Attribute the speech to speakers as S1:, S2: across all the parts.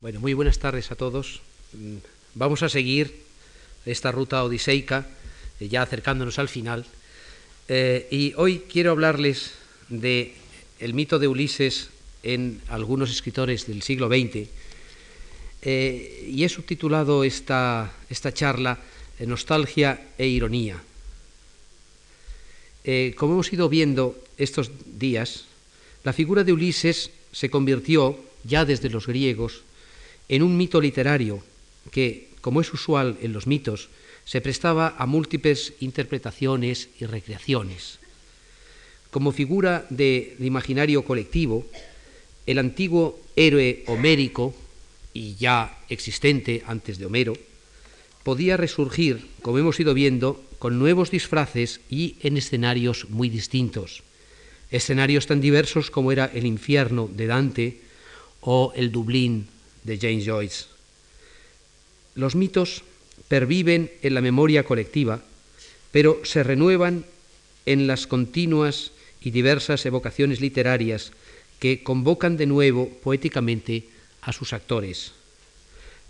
S1: Bueno, muy buenas tardes a todos. Mm, vamos a seguir esta ruta odiseica, eh, ya acercándonos al final. Eh, y hoy quiero hablarles de el mito de Ulises en algunos escritores del siglo XX. Eh, y he subtitulado esta, esta charla Nostalgia e Ironía. como hemos ido viendo estos días, la figura de Ulises se convirtió, ya desde los griegos, en un mito literario que, como es usual en los mitos, se prestaba a múltiples interpretaciones y recreaciones. Como figura de, imaginario colectivo, el antiguo héroe homérico, y ya existente antes de Homero, podía resurgir, como hemos ido viendo, con nuevos disfraces y en escenarios muy distintos. Escenarios tan diversos como era el infierno de Dante o el Dublín de James Joyce. Los mitos perviven en la memoria colectiva, pero se renuevan en las continuas y diversas evocaciones literarias que convocan de nuevo poéticamente a sus actores.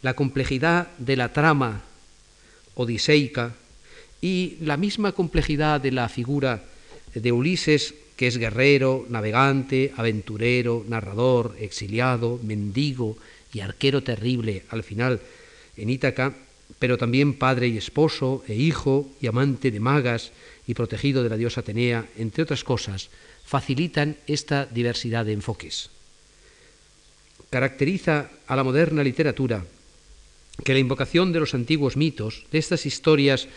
S1: La complejidad de la trama odiseica y la misma complejidad de la figura de Ulises, que es guerrero, navegante, aventurero, narrador, exiliado, mendigo y arquero terrible al final en Ítaca, pero también padre y esposo e hijo y amante de magas y protegido de la diosa Atenea, entre otras cosas, facilitan esta diversidad de enfoques. Caracteriza a la moderna literatura que la invocación de los antiguos mitos, de estas historias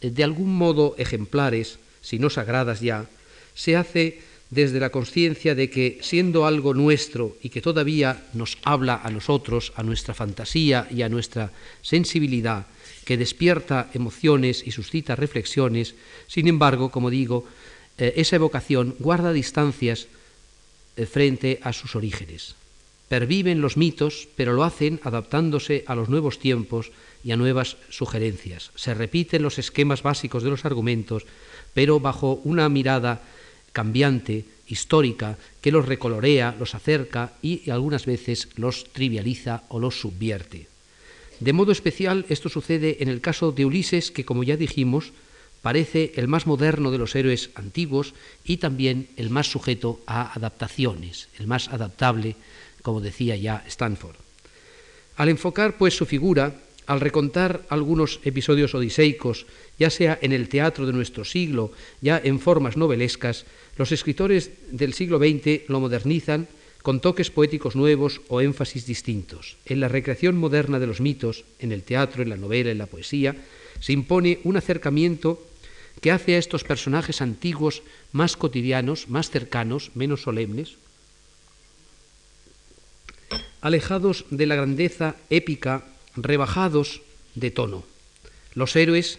S1: eh, de algún modo ejemplares, si no sagradas ya, se hace desde la conciencia de que siendo algo nuestro y que todavía nos habla a nosotros, a nuestra fantasía y a nuestra sensibilidad, que despierta emociones y suscita reflexiones, sin embargo, como digo, eh, esa evocación guarda distancias eh, frente a sus orígenes. Perviven los mitos, pero lo hacen adaptándose a los nuevos tiempos y a nuevas sugerencias. Se repiten los esquemas básicos de los argumentos, pero bajo una mirada cambiante, histórica, que los recolorea, los acerca y algunas veces los trivializa o los subvierte. De modo especial esto sucede en el caso de Ulises, que como ya dijimos, parece el más moderno de los héroes antiguos y también el más sujeto a adaptaciones, el más adaptable, como decía ya Stanford. Al enfocar pues su figura, al recontar algunos episodios odiseicos, ya sea en el teatro de nuestro siglo, ya en formas novelescas, los escritores del siglo XX lo modernizan con toques poéticos nuevos o énfasis distintos. En la recreación moderna de los mitos, en el teatro, en la novela, en la poesía, se impone un acercamiento que hace a estos personajes antiguos más cotidianos, más cercanos, menos solemnes, alejados de la grandeza épica, rebajados de tono. Los héroes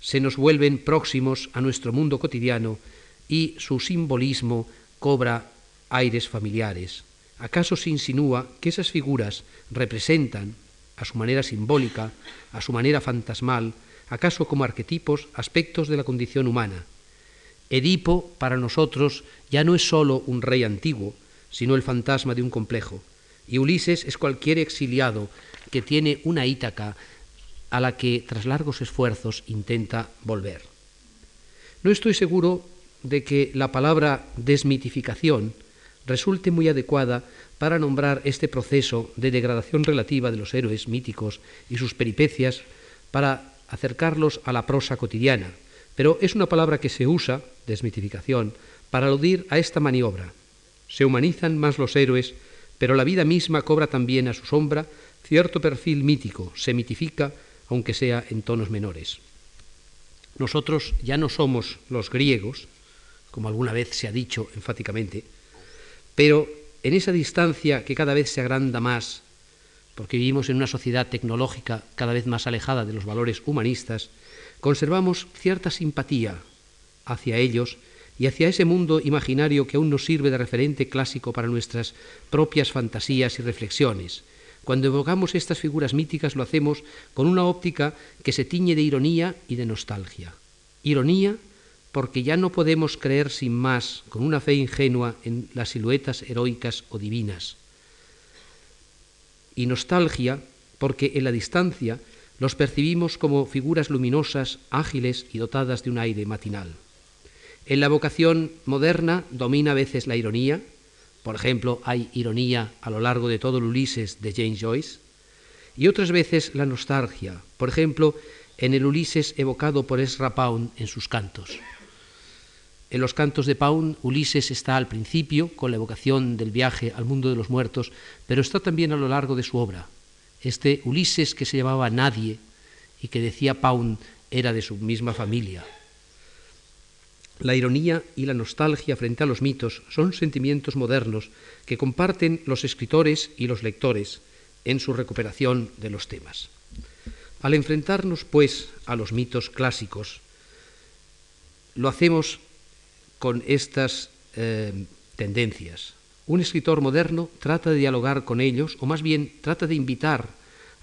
S1: se nos vuelven próximos a nuestro mundo cotidiano y su simbolismo cobra aires familiares. ¿Acaso se insinúa que esas figuras representan, a su manera simbólica, a su manera fantasmal, acaso como arquetipos, aspectos de la condición humana? Edipo para nosotros ya no es sólo un rey antiguo, sino el fantasma de un complejo, y Ulises es cualquier exiliado que tiene una Ítaca a la que tras largos esfuerzos intenta volver. No estoy seguro de que la palabra desmitificación resulte muy adecuada para nombrar este proceso de degradación relativa de los héroes míticos y sus peripecias para acercarlos a la prosa cotidiana, pero es una palabra que se usa, desmitificación, para aludir a esta maniobra. Se humanizan más los héroes, pero la vida misma cobra también a su sombra cierto perfil mítico, se mitifica, aunque sea en tonos menores. Nosotros ya no somos los griegos, como alguna vez se ha dicho enfáticamente, pero en esa distancia que cada vez se agranda más, porque vivimos en una sociedad tecnológica cada vez más alejada de los valores humanistas, conservamos cierta simpatía hacia ellos y hacia ese mundo imaginario que aún nos sirve de referente clásico para nuestras propias fantasías y reflexiones. Cuando evocamos estas figuras míticas lo hacemos con una óptica que se tiñe de ironía y de nostalgia. Ironía porque ya no podemos creer sin más, con una fe ingenua, en las siluetas heroicas o divinas. y nostalgia porque en la distancia los percibimos como figuras luminosas, ágiles y dotadas de un aire matinal. En la vocación moderna domina a veces la ironía, por ejemplo, hay ironía a lo largo de todo el Ulises de James Joyce, y otras veces la nostalgia, por ejemplo, en el Ulises evocado por Ezra Pound en sus cantos. En los cantos de Pound, Ulises está al principio, con la evocación del viaje al mundo de los muertos, pero está también a lo largo de su obra. Este Ulises que se llamaba Nadie y que decía Pound era de su misma familia. La ironía y la nostalgia frente a los mitos son sentimientos modernos que comparten los escritores y los lectores en su recuperación de los temas. Al enfrentarnos, pues, a los mitos clásicos, lo hacemos con estas eh, tendencias. Un escritor moderno trata de dialogar con ellos, o más bien trata de invitar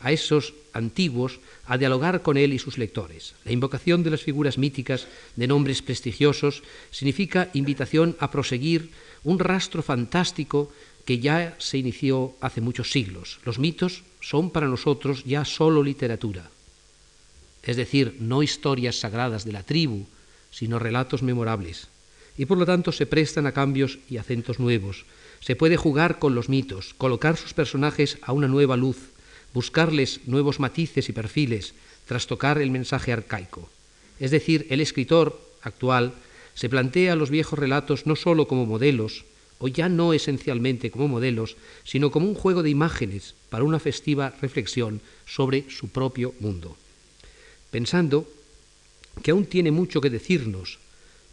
S1: a esos antiguos a dialogar con él y sus lectores. La invocación de las figuras míticas de nombres prestigiosos significa invitación a proseguir un rastro fantástico que ya se inició hace muchos siglos. Los mitos son para nosotros ya solo literatura, es decir, no historias sagradas de la tribu, sino relatos memorables y por lo tanto se prestan a cambios y acentos nuevos. Se puede jugar con los mitos, colocar sus personajes a una nueva luz, buscarles nuevos matices y perfiles, trastocar el mensaje arcaico. Es decir, el escritor actual se plantea los viejos relatos no sólo como modelos, o ya no esencialmente como modelos, sino como un juego de imágenes para una festiva reflexión sobre su propio mundo. Pensando que aún tiene mucho que decirnos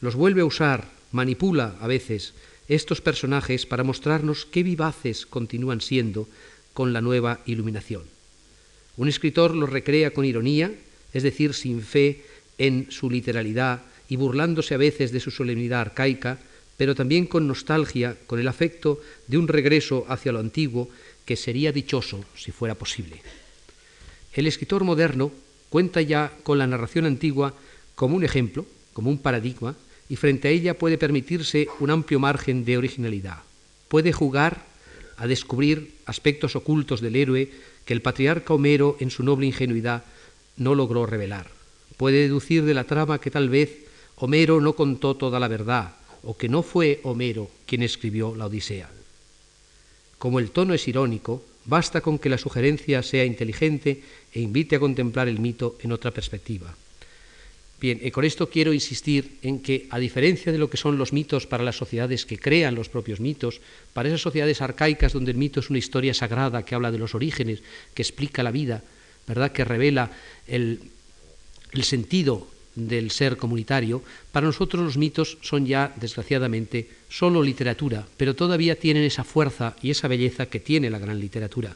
S1: los vuelve a usar, manipula a veces estos personajes para mostrarnos qué vivaces continúan siendo con la nueva iluminación. Un escritor los recrea con ironía, es decir, sin fe en su literalidad y burlándose a veces de su solemnidad arcaica, pero también con nostalgia, con el afecto de un regreso hacia lo antiguo que sería dichoso si fuera posible. El escritor moderno cuenta ya con la narración antigua como un ejemplo, como un paradigma, y frente a ella puede permitirse un amplio margen de originalidad. Puede jugar a descubrir aspectos ocultos del héroe que el patriarca Homero en su noble ingenuidad no logró revelar. Puede deducir de la trama que tal vez Homero no contó toda la verdad o que no fue Homero quien escribió la Odisea. Como el tono es irónico, basta con que la sugerencia sea inteligente e invite a contemplar el mito en otra perspectiva. Bien, y con esto quiero insistir en que, a diferencia de lo que son los mitos para las sociedades que crean los propios mitos, para esas sociedades arcaicas donde el mito es una historia sagrada que habla de los orígenes, que explica la vida, ¿verdad? que revela el, el sentido del ser comunitario, para nosotros los mitos son ya, desgraciadamente, solo literatura, pero todavía tienen esa fuerza y esa belleza que tiene la gran literatura.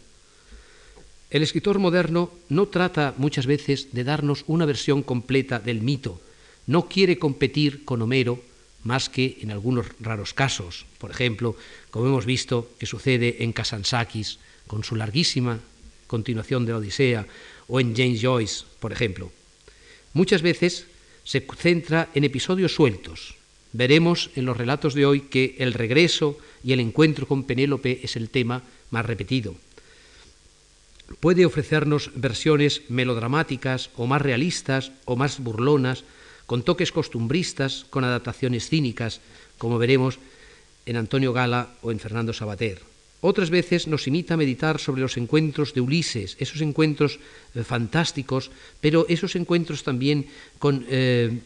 S1: El escritor moderno no trata muchas veces de darnos una versión completa del mito, no quiere competir con Homero más que en algunos raros casos, por ejemplo, como hemos visto que sucede en Kasansakis con su larguísima continuación de la Odisea, o en James Joyce, por ejemplo. Muchas veces se centra en episodios sueltos. Veremos en los relatos de hoy que el regreso y el encuentro con Penélope es el tema más repetido puede ofrecernos versiones melodramáticas o más realistas o más burlonas, con toques costumbristas, con adaptaciones cínicas, como veremos en Antonio Gala o en Fernando Sabater. Otras veces nos imita a meditar sobre los encuentros de Ulises, esos encuentros eh, fantásticos, pero esos encuentros también con eh,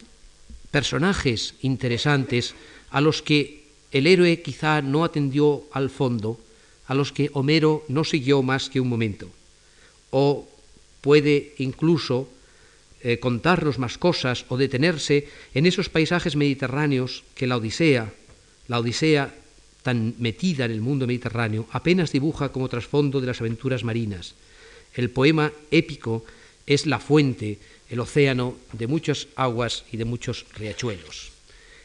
S1: personajes interesantes a los que el héroe quizá no atendió al fondo, a los que Homero no siguió más que un momento o puede incluso eh, contarnos más cosas o detenerse en esos paisajes mediterráneos que la Odisea, la Odisea tan metida en el mundo mediterráneo, apenas dibuja como trasfondo de las aventuras marinas. El poema épico es la fuente, el océano de muchas aguas y de muchos riachuelos.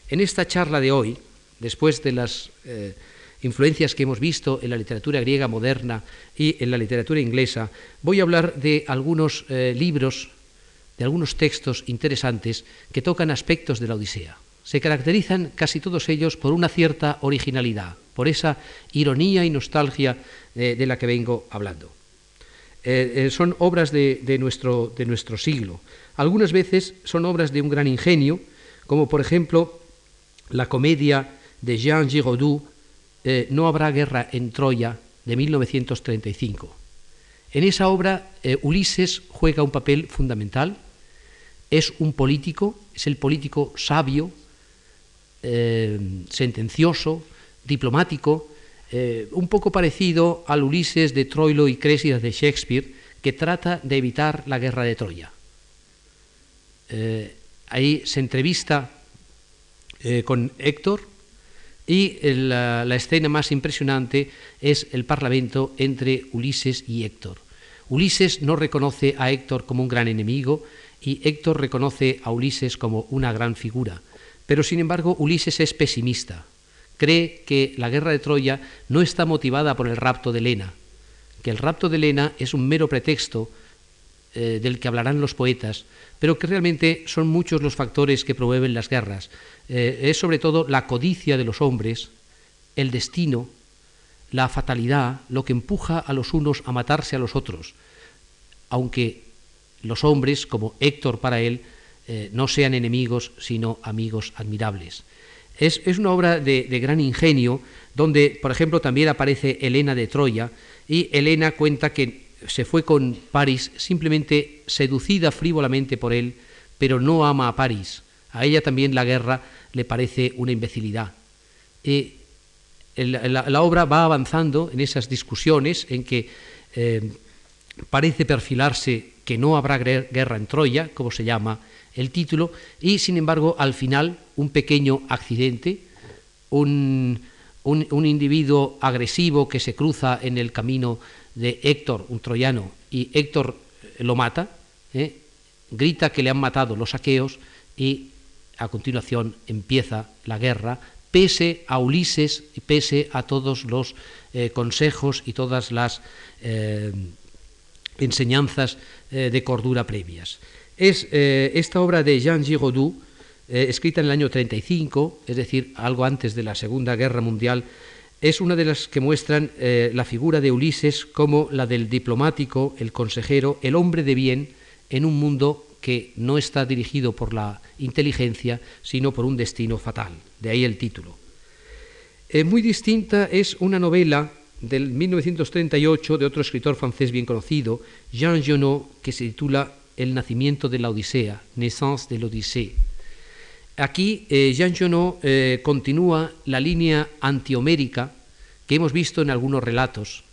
S1: En esta charla de hoy, después de las eh, influencias que hemos visto en la literatura griega moderna y en la literatura inglesa, voy a hablar de algunos eh, libros, de algunos textos interesantes que tocan aspectos de la Odisea. Se caracterizan casi todos ellos por una cierta originalidad, por esa ironía y nostalgia eh, de la que vengo hablando. son obras de, nuestro, de nuestro siglo. Algunas veces son obras de un gran ingenio, como por ejemplo la comedia de Jean Giraudoux, No habrá guerra en Troya, de 1935. En esa obra Ulises juega un papel fundamental, es un político, es el político sabio, eh, sentencioso, diplomático, eh, un poco parecido al Ulises de Troilo y Crésidas de Shakespeare, que trata de evitar la guerra de Troya. Eh, ahí se entrevista con Héctor y la, la escena más impresionante es el parlamento entre Ulises y Héctor. Ulises no reconoce a Héctor como un gran enemigo, y Héctor reconoce a Ulises como una gran figura. Pero sin embargo Ulises es pesimista. Cree que la guerra de Troya no está motivada por el rapto de Helena, que el rapto de Helena es un mero pretexto eh, del que hablarán los poetas, pero que realmente son muchos los factores que promueven las guerras. Eh, es sobre todo la codicia de los hombres, el destino, la fatalidad, lo que empuja a los unos a matarse a los otros, aunque los hombres, como Héctor para él, eh, no sean enemigos, sino amigos admirables. Es, una obra de, gran ingenio, donde, por ejemplo, también aparece Helena de Troya, y Helena cuenta que se fue con París simplemente seducida frívolamente por él, pero no ama a París. A ella también la guerra le parece una imbecilidad. la, obra va avanzando en esas discusiones en que eh, parece perfilarse que no habrá guerra en Troya, como se llama el título, y sin embargo al final un pequeño accidente, un, individuo agresivo que se cruza en el camino de Héctor, un troyano, y Héctor lo mata, ¿eh? grita que le han matado los aqueos y a continuación empieza la guerra, pese a Ulises y pese a todos los eh, consejos y todas las eh, enseñanzas eh, de cordura previas. Es eh, esta obra de Jean Giraudoux, eh, escrita en el año 35, es decir, algo antes de la Segunda Guerra Mundial, es una de las que muestran la figura de Ulises como la del diplomático, el consejero, el hombre de bien en un mundo que no está dirigido por la inteligencia, sino por un destino fatal. De ahí el título. muy distinta es una novela del 1938 de otro escritor francés bien conocido, Jean Genot, que se titula El nacimiento de la Odisea, Naissance de l'Odyssée. Aquí eh, Jean Genot eh, continúa la línea antihomérica que hemos visto en algunos relatos,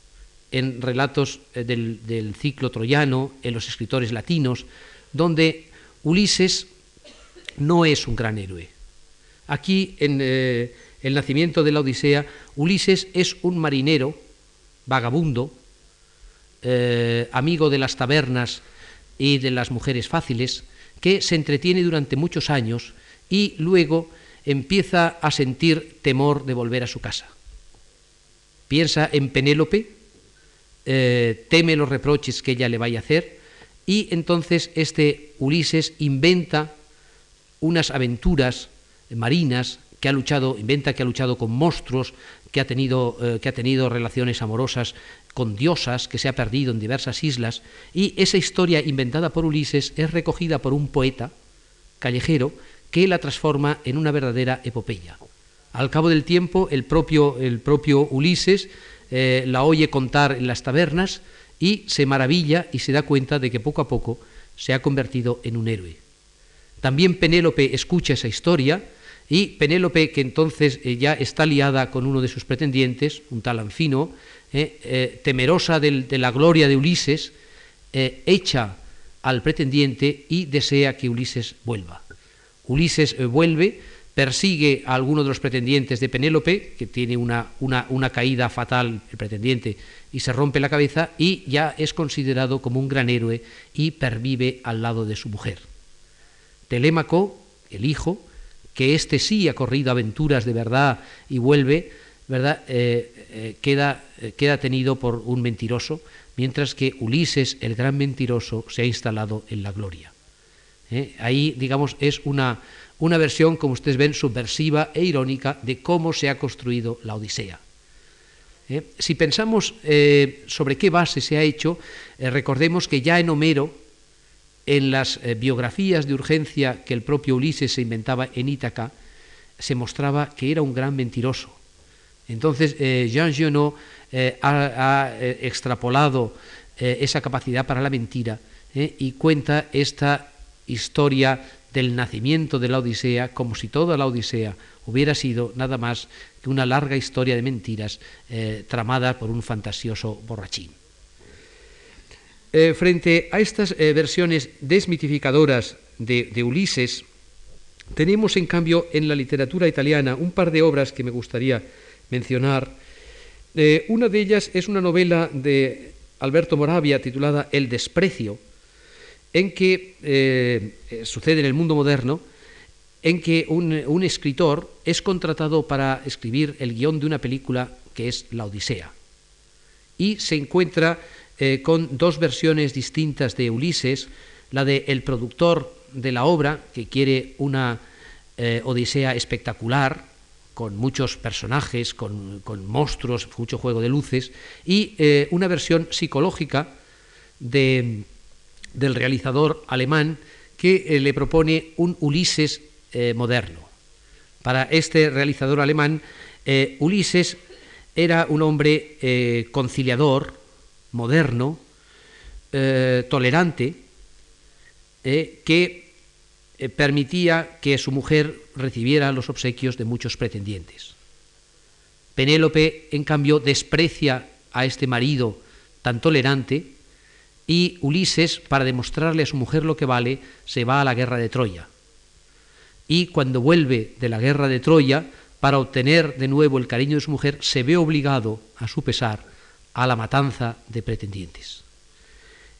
S1: en relatos eh, del, ciclo troyano, en los escritores latinos, donde Ulises no es un gran héroe. Aquí en el nacimiento de la Odisea, Ulises es un marinero, vagabundo, eh, amigo de las tabernas y de las mujeres fáciles, que se entretiene durante muchos años y luego empieza a sentir temor de volver a su casa. Piensa en Penélope, eh, teme los reproches que ella le vaya a hacer y entonces este Ulises inventa unas aventuras marinas que ha luchado, inventa que ha luchado con monstruos, que ha tenido, eh, que ha tenido relaciones amorosas con diosas, que se ha perdido en diversas islas, y esa historia inventada por Ulises es recogida por un poeta callejero que la transforma en una verdadera epopeya. Al cabo del tiempo, el propio, Ulises eh, la oye contar en las tabernas y se maravilla y se da cuenta de que poco a poco se ha convertido en un héroe. También Penélope escucha esa historia, y Penélope, que entonces eh, ya está liada con uno de sus pretendientes, un tal Anfino, eh, temerosa de la gloria de Ulises, echa al pretendiente y desea que Ulises vuelva. Ulises vuelve, persigue a alguno de los pretendientes de Penélope, que tiene una, una, caída fatal el pretendiente, y se rompe la cabeza, y ya es considerado como un gran héroe y pervive al lado de su mujer. Telémaco, el hijo, que este sí ha corrido aventuras de verdad y vuelve, ¿verdad? Eh, eh, queda, eh, queda tenido por un mentiroso, mientras que Ulises, el gran mentiroso, se ha instalado en la gloria. Ahí, digamos, es una, una versión, como ustedes ven, subversiva e irónica de cómo se ha construido la Odisea. Si pensamos sobre qué base se ha hecho, recordemos que ya en Homero, en las biografías de urgencia que el propio Ulises se inventaba en Ítaca, se mostraba que era un gran mentiroso. Entonces, Jean Genot ha, extrapolado esa capacidad para la mentira y cuenta esta historia del nacimiento de la Odisea como si toda la Odisea hubiera sido nada más que una larga historia de mentiras eh, tramada por un fantasioso borrachín. Eh, frente a estas eh, versiones desmitificadoras de, Ulises, tenemos en cambio en la literatura italiana un par de obras que me gustaría mencionar. una de ellas es una novela de Alberto Moravia titulada El desprecio, en que eh, eh, sucede en el mundo moderno, en que un, escritor es contratado para escribir el guion de una película que es La Odisea. Y se encuentra eh, con dos versiones distintas de Ulises, la de el productor de la obra, que quiere una Odisea espectacular, con muchos personajes, con, con, monstruos, mucho juego de luces, y una versión psicológica de del realizador alemán que eh, le propone un Ulises eh, moderno. Para este realizador alemán, eh, Ulises era un hombre conciliador, moderno, tolerante, que permitía que su mujer recibiera los obsequios de muchos pretendientes. Penélope, en cambio, desprecia a este marido tan tolerante y Ulises, para demostrarle a su mujer lo que vale, se va a la guerra de Troya. Y cuando vuelve de la guerra de Troya, para obtener de nuevo el cariño de su mujer, se ve obligado, a su pesar, a la matanza de pretendientes.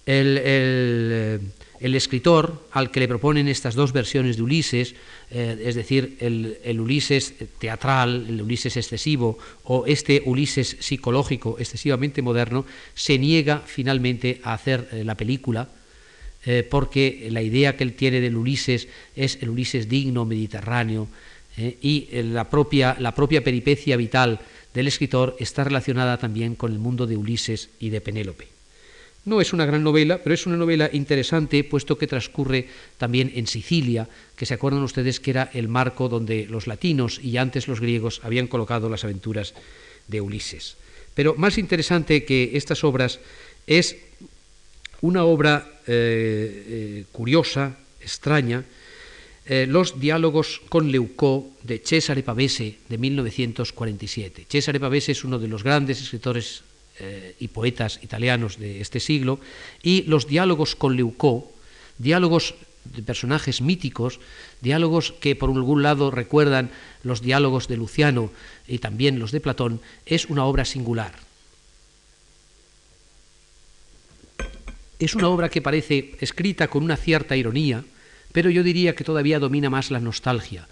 S1: El, el, el escritor al que le proponen estas dos versiones de Ulises, eh, es decir, el, Ulises teatral, el Ulises excesivo o este Ulises psicológico excesivamente moderno, se niega finalmente a hacer eh, la película eh, porque la idea que él tiene del Ulises es el Ulises digno, mediterráneo, y la propia, la propia peripecia vital del escritor está relacionada también con el mundo de Ulises y de Penélope. No es una gran novela, pero es una novela interesante, puesto que transcurre también en Sicilia, que se acuerdan ustedes que era el marco donde los latinos y antes los griegos habían colocado las aventuras de Ulises. Pero más interesante que estas obras es una obra eh, eh, curiosa, extraña, eh, los diálogos con Leucó de Cesare Pavese de 1947. Cesare Pavese es uno de los grandes escritores eh, y poetas italianos de este siglo, y los diálogos con Leucó, diálogos de personajes míticos, diálogos que por algún lado recuerdan los diálogos de Luciano y también los de Platón, es una obra singular. Es una obra que parece escrita con una cierta ironía, pero yo diría que todavía domina más la nostalgia.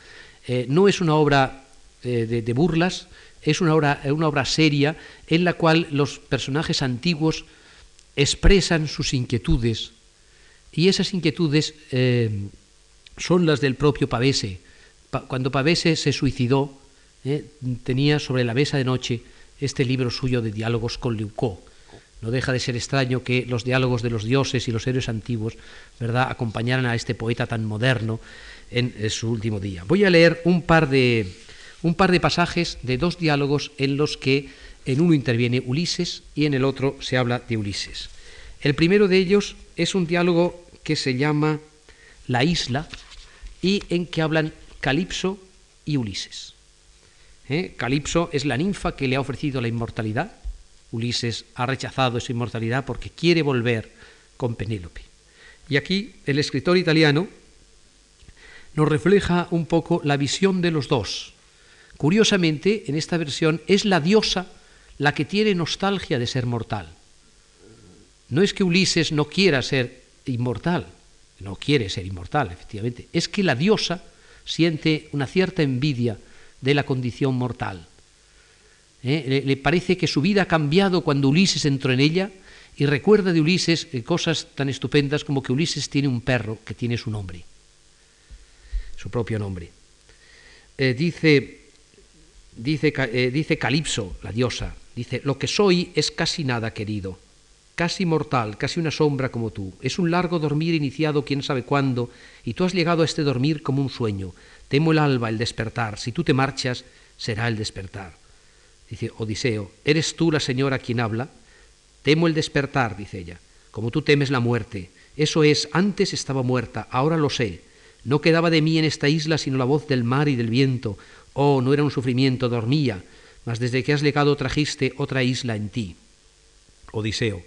S1: Eh, no es una obra eh, de, burlas, es una obra, una obra seria en la cual los personajes antiguos expresan sus inquietudes y esas inquietudes eh, son las del propio Pavese. cuando Pavese se suicidó, eh, tenía sobre la mesa de noche este libro suyo de diálogos con Leucó. No deja de ser extraño que los diálogos de los dioses y los héroes antiguos, ¿verdad?, acompañaran a este poeta tan moderno en su último día. Voy a leer un par de, un par de pasajes de dos diálogos en los que en uno interviene Ulises y en el otro se habla de Ulises. El primero de ellos es un diálogo que se llama La isla y en que hablan Calipso y Ulises. ¿Eh? Calipso es la ninfa que le ha ofrecido la inmortalidad. Ulises ha rechazado esa inmortalidad porque quiere volver con Penélope. Y aquí el escritor italiano nos refleja un poco la visión de los dos, Curiosamente, en esta versión es la diosa la que tiene nostalgia de ser mortal. No es que Ulises no quiera ser inmortal, no quiere ser inmortal, efectivamente, es que la diosa siente una cierta envidia de la condición mortal. ¿Eh? Le, parece que su vida ha cambiado cuando Ulises entró en ella y recuerda de Ulises eh, cosas tan estupendas como que Ulises tiene un perro que tiene su nombre, su propio nombre. Eh, dice dice, eh, dice Calipso, la diosa, Dice, lo que soy es casi nada querido, casi mortal, casi una sombra como tú. Es un largo dormir iniciado quién sabe cuándo, y tú has llegado a este dormir como un sueño. Temo el alba, el despertar. Si tú te marchas, será el despertar. Dice Odiseo, ¿eres tú la señora quien habla? Temo el despertar, dice ella, como tú temes la muerte. Eso es, antes estaba muerta, ahora lo sé. No quedaba de mí en esta isla sino la voz del mar y del viento. Oh, no era un sufrimiento, dormía, mas desde que has llegado trajiste otra isla en ti. Odiseo,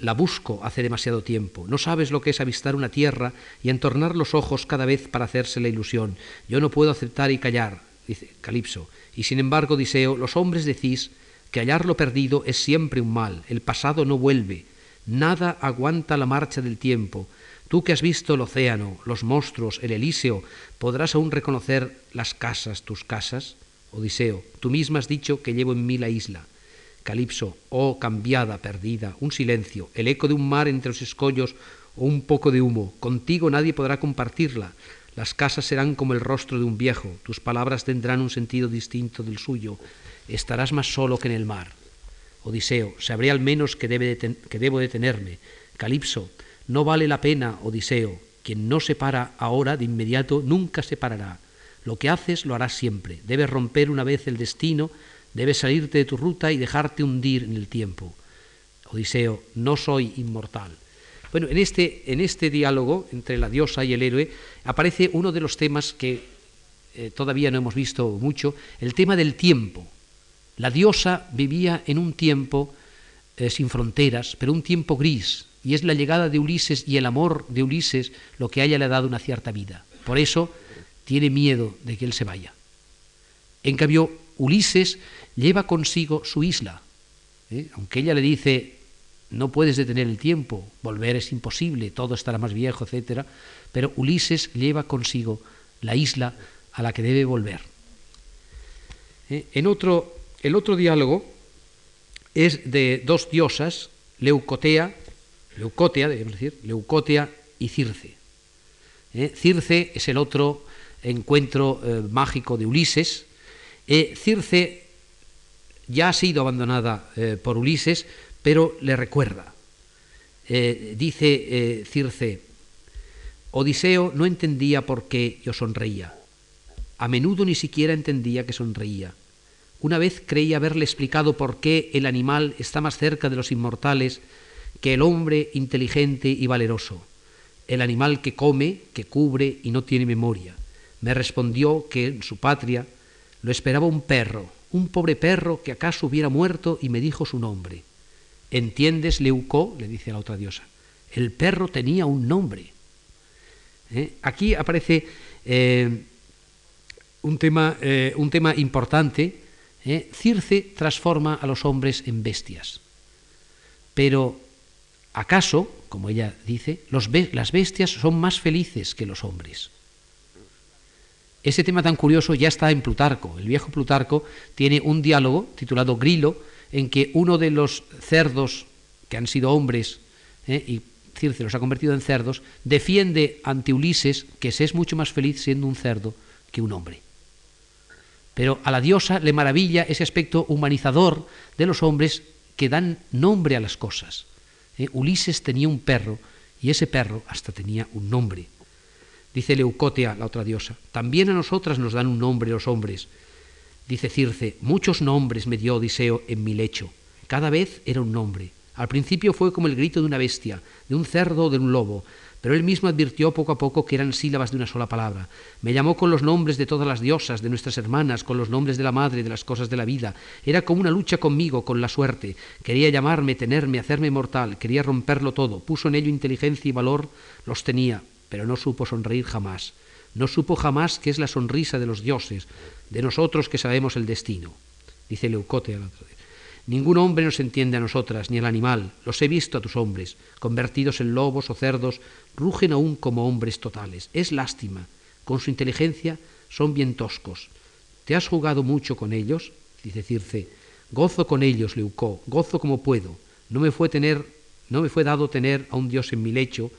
S1: la busco hace demasiado tiempo. No sabes lo que es avistar una tierra y entornar los ojos cada vez para hacerse la ilusión. Yo no puedo aceptar y callar, dice Calipso. Y sin embargo, Odiseo, los hombres decís que hallar lo perdido es siempre un mal. El pasado no vuelve. Nada aguanta la marcha del tiempo. Tú que has visto el océano, los monstruos, el Elíseo, ¿podrás aún reconocer las casas, tus casas? Odiseo, tú misma has dicho que llevo en mí la isla. Calipso, oh cambiada, perdida, un silencio, el eco de un mar entre los escollos o un poco de humo. Contigo nadie podrá compartirla. Las casas serán como el rostro de un viejo, tus palabras tendrán un sentido distinto del suyo. Estarás más solo que en el mar. Odiseo, sabré al menos que, debe que debo detenerme. Calipso, no vale la pena, Odiseo. Quien no se para ahora, de inmediato, nunca se parará. Lo que haces lo harás siempre. Debes romper una vez el destino Debes salirte de tu ruta y dejarte hundir en el tiempo. Odiseo, no soy inmortal. Bueno, en este, en este diálogo entre la diosa y el héroe aparece uno de los temas que eh, todavía no hemos visto mucho, el tema del tiempo. La diosa vivía en un tiempo eh, sin fronteras, pero un tiempo gris, y es la llegada de Ulises y el amor de Ulises lo que haya le dado una cierta vida. Por eso tiene miedo de que él se vaya. En cambio, Ulises lleva consigo su isla. ¿eh? Aunque ella le dice, no puedes detener el tiempo, volver es imposible, todo estará más viejo, etc. Pero Ulises lleva consigo la isla a la que debe volver. ¿Eh? En otro, el otro diálogo es de dos diosas, Leucotea, Leucotea, debemos decir, y Circe. ¿Eh? Circe es el otro encuentro mágico de Ulises. Circe ya ha sido abandonada eh, por Ulises, pero le recuerda. Eh, dice eh, Circe, Odiseo no entendía por qué yo sonreía. A menudo ni siquiera entendía que sonreía. Una vez creí haberle explicado por qué el animal está más cerca de los inmortales que el hombre inteligente y valeroso, el animal que come, que cubre y no tiene memoria. Me respondió que en su patria lo esperaba un perro, un pobre perro que acaso hubiera muerto y me dijo su nombre. ¿Entiendes, Leucó? le dice la otra diosa. El perro tenía un nombre. ¿Eh? Aquí aparece eh, un, tema, eh, un, tema, importante. Circe transforma a los hombres en bestias. Pero, ¿acaso, como ella dice, las bestias son más felices que los hombres? Ese tema tan curioso ya está en Plutarco. El viejo Plutarco tiene un diálogo titulado Grilo, en que uno de los cerdos que han sido hombres, ¿eh? y Circe los ha convertido en cerdos, defiende ante Ulises que se es mucho más feliz siendo un cerdo que un hombre. Pero a la diosa le maravilla ese aspecto humanizador de los hombres que dan nombre a las cosas. ¿Eh? Ulises tenía un perro y ese perro hasta tenía un nombre. Dice Leucotea, la otra diosa, también a nosotras nos dan un nombre los hombres. Dice Circe, muchos nombres me dio Odiseo en mi lecho. Cada vez era un nombre. Al principio fue como el grito de una bestia, de un cerdo o de un lobo, pero él mismo advirtió poco a poco que eran sílabas de una sola palabra. Me llamó con los nombres de todas las diosas, de nuestras hermanas, con los nombres de la madre, de las cosas de la vida. Era como una lucha conmigo, con la suerte. Quería llamarme, tenerme, hacerme mortal, quería romperlo todo. Puso en ello inteligencia y valor, los tenía, pero no supo sonreír jamás. No supo jamás que es la sonrisa de los dioses, de nosotros que sabemos el destino. Dice Leucote al otro Ningún hombre nos entiende a nosotras, ni el animal. Los he visto a tus hombres, convertidos en lobos o cerdos, rugen aún como hombres totales. Es lástima. Con su inteligencia son bien toscos. ¿Te has jugado mucho con ellos? Dice Circe. Gozo con ellos, Leucó, gozo como puedo. No me fue tener, no me fue dado tener a un dios en mi lecho,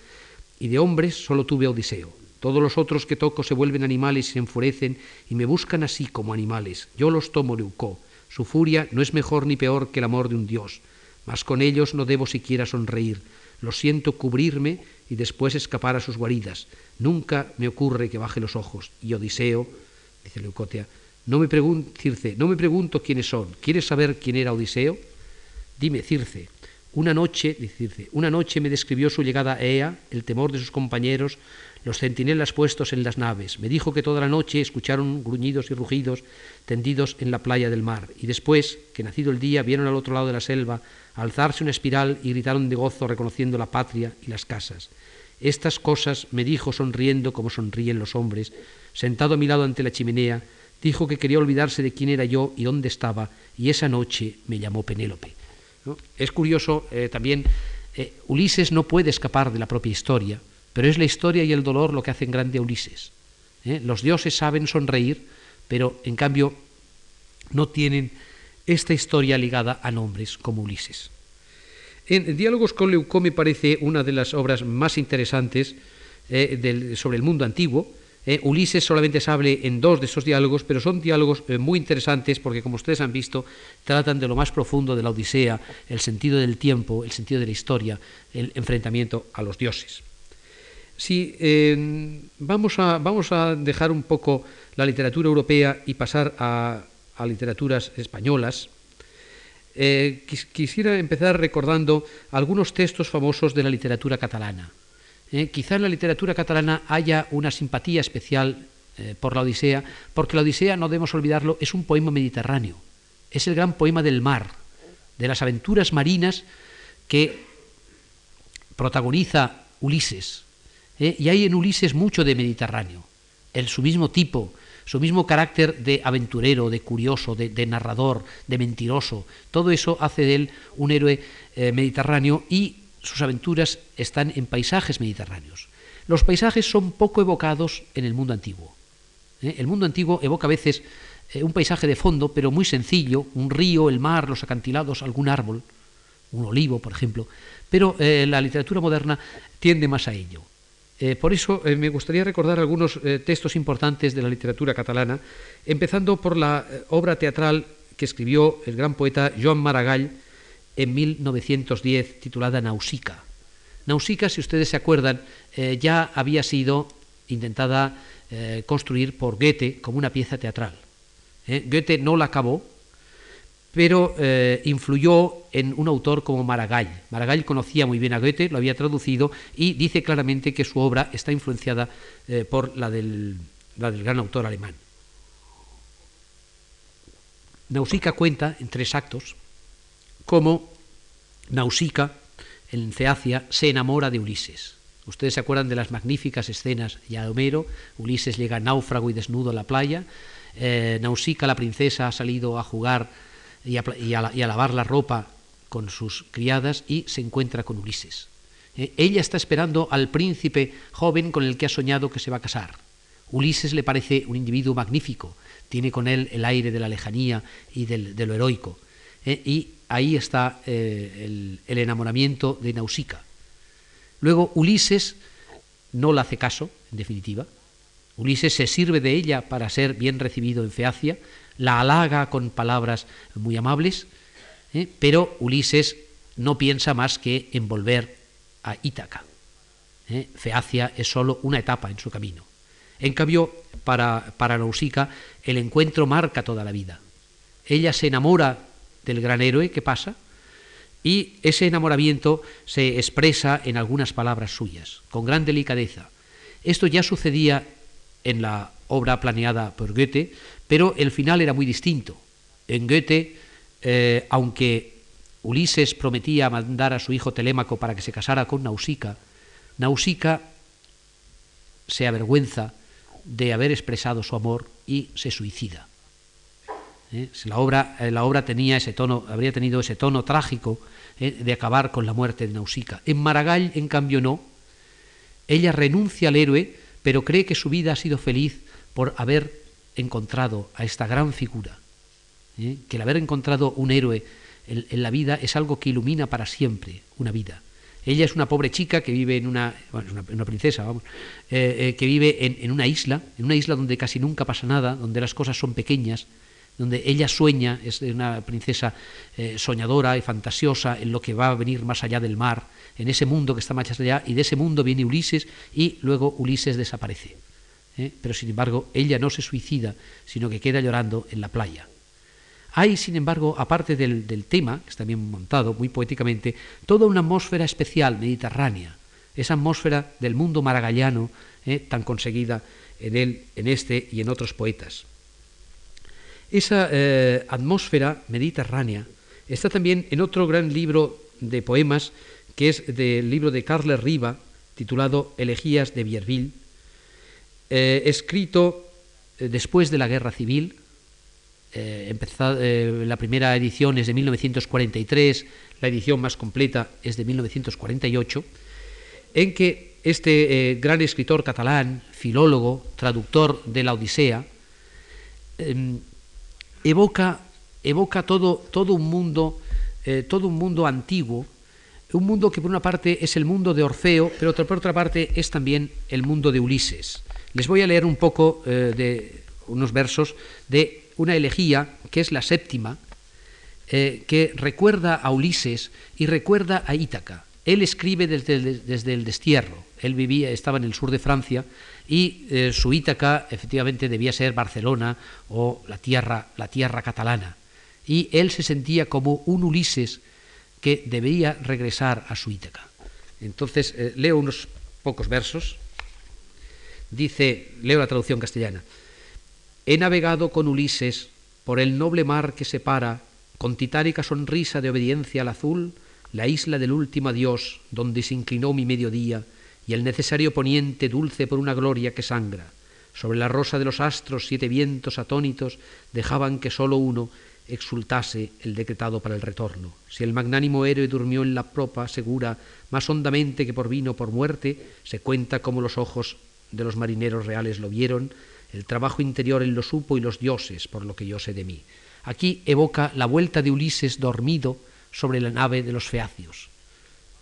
S1: y de hombres solo tuve a Odiseo. Todos los otros que toco se vuelven animales y se enfurecen y me buscan así como animales. Yo los tomo, Leucó. Su furia no es mejor ni peor que el amor de un dios, mas con ellos no debo siquiera sonreír. Lo siento cubrirme y después escapar a sus guaridas. Nunca me ocurre que baje los ojos. Y Odiseo, dice Leucotea, no me, Circe, no me pregunto quiénes son. ¿Quieres saber quién era Odiseo? Dime, Circe, una noche, dice Circe, una noche me describió su llegada a Ea, el temor de sus compañeros, los centinelas puestos en las naves. Me dijo que toda la noche escucharon gruñidos y rugidos tendidos en la playa del mar, y después, que nacido el día, vieron al otro lado de la selva alzarse una espiral y gritaron de gozo reconociendo la patria y las casas. Estas cosas me dijo sonriendo como sonríen los hombres, sentado a mi lado ante la chimenea, dijo que quería olvidarse de quién era yo y dónde estaba, y esa noche me llamó Penélope. Es curioso eh, también, eh, Ulises no puede escapar de la propia historia, pero es la historia y el dolor lo que hacen grande a Ulises. ¿eh? Los dioses saben sonreír, pero en cambio no tienen esta historia ligada a nombres como Ulises. En Diálogos con Leucó me parece una de las obras más interesantes eh, sobre el mundo antiguo. Eh, Ulises solamente se hable en dos de esos diálogos, pero son diálogos muy interesantes porque, como ustedes han visto, tratan de lo más profundo de la Odisea, el sentido del tiempo, el sentido de la historia, el enfrentamiento a los dioses. Si vamos, a, vamos a dejar un poco la literatura europea y pasar a, literaturas españolas, eh, quisiera empezar recordando algunos textos famosos de la literatura catalana. Eh, quizá en la literatura catalana haya una simpatía especial eh, por la Odisea, porque la Odisea, no debemos olvidarlo, es un poema mediterráneo, es el gran poema del mar, de las aventuras marinas que protagoniza Ulises, ¿eh? y hay en Ulises mucho de Mediterráneo, el, su mismo tipo, su mismo carácter de aventurero, de curioso, de, narrador, de mentiroso, todo eso hace de él un héroe eh, mediterráneo y sus aventuras están en paisajes mediterráneos. Los paisajes son poco evocados en el mundo antiguo. ¿eh? El mundo antiguo evoca a veces un paisaje de fondo, pero muy sencillo, un río, el mar, los acantilados, algún árbol, un olivo, por ejemplo, pero la literatura moderna tiende más a ello. Eh, por eso eh, me gustaría recordar algunos eh, textos importantes de la literatura catalana, empezando por la obra teatral que escribió el gran poeta Joan Maragall en 1910, titulada Nausica. Nausica, si ustedes se acuerdan, ya había sido intentada construir por Goethe como una pieza teatral. Goethe no la acabó, pero eh, influyó en un autor como Maragall. Maragall conocía muy bien a Goethe, lo había traducido y dice claramente que su obra está influenciada eh, por la del, gran autor alemán. Nausicaa cuenta en tres actos cómo Nausicaa, en Ceacia, se enamora de Ulises. Ustedes se acuerdan de las magníficas escenas ya de Homero, Ulises llega náufrago y desnudo a la playa, eh, Nausicaa, la princesa, ha salido a jugar y a, lavar la ropa con sus criadas y se encuentra con Ulises. Eh, ella está esperando al príncipe joven con el que ha soñado que se va a casar. Ulises le parece un individuo magnífico, tiene con él el aire de la lejanía y de lo heroico. Eh, y ahí está eh, el, enamoramiento de Nausicaa. Luego Ulises no le hace caso, en definitiva. Ulises se sirve de ella para ser bien recibido en Feacia, la halaga con palabras muy amables, ¿eh? pero Ulises no piensa más que en volver a Ítaca. ¿eh? Feacia es solo una etapa en su camino. En cambio, para, para Nausicaa, el encuentro marca toda la vida. Ella se enamora del gran héroe que pasa y ese enamoramiento se expresa en algunas palabras suyas, con gran delicadeza. Esto ya sucedía en la obra planeada por Goethe, pero el final era muy distinto. En Goethe, eh, aunque Ulises prometía mandar a su hijo Telémaco para que se casara con Nausicaa, Nausicaa se avergüenza de haber expresado su amor y se suicida. ¿Eh? La, obra, eh, la, obra, tenía ese tono, habría tenido ese tono trágico de acabar con la muerte de Nausicaa. En Maragall, en cambio, no. Ella renuncia al héroe, pero cree que su vida ha sido feliz por haber encontrado a esta gran figura, ¿eh? que el haber encontrado un héroe en, la vida es algo que ilumina para siempre una vida. Ella es una pobre chica que vive en una, una, princesa, vamos, eh, eh, que vive en, una isla, en una isla donde casi nunca pasa nada, donde las cosas son pequeñas, donde ella sueña, es una princesa soñadora y fantasiosa en lo que va a venir más allá del mar, en ese mundo que está más allá, y de ese mundo viene Ulises y luego Ulises desaparece. ¿Eh? Pero sin embargo, ella no se suicida, sino que queda llorando en la playa. Hay, sin embargo, aparte del, tema, que está bien montado muy poéticamente, toda una atmósfera especial mediterránea, esa atmósfera del mundo maragallano ¿eh? tan conseguida en él, en este y en otros poetas. Esa eh, atmósfera mediterránea está también en otro gran libro de poemas, que es del libro de Carles Riva, titulado Elegías de Vierville, eh, escrito eh, después de la Guerra Civil. la primera edición es de 1943, la edición más completa es de 1948, en que este gran escritor catalán, filólogo, traductor de la Odisea, em, evoca, evoca todo, todo, un mundo, eh, todo un mundo antiguo, un mundo que por una parte es el mundo de Orfeo, pero por otra parte es también el mundo de Ulises. Les voy a leer un poco eh, de unos versos de una elegía que es la séptima, eh, que recuerda a Ulises y recuerda a Ítaca. Él escribe desde el destierro. Él vivía, estaba en el sur de Francia y eh, su Ítaca efectivamente debía ser Barcelona o la tierra, la tierra catalana. Y él se sentía como un Ulises que debía regresar a su Ítaca. Entonces, leo unos pocos versos. Dice, leo la traducción castellana. He navegado con Ulises por el noble mar que separa, con titánica sonrisa de obediencia al azul, la isla del último adiós, donde se inclinó mi mediodía, y el necesario poniente dulce por una gloria que sangra. Sobre la rosa de los astros siete vientos atónitos dejaban que sólo uno exultase el decretado para el retorno. Si el magnánimo héroe durmió en la propa segura más hondamente que por vino por muerte, se cuenta como los ojos de los marineros reales lo vieron, el trabajo interior él lo supo y los dioses, por lo que yo sé de mí. Aquí evoca la vuelta de Ulises dormido sobre la nave de los feacios.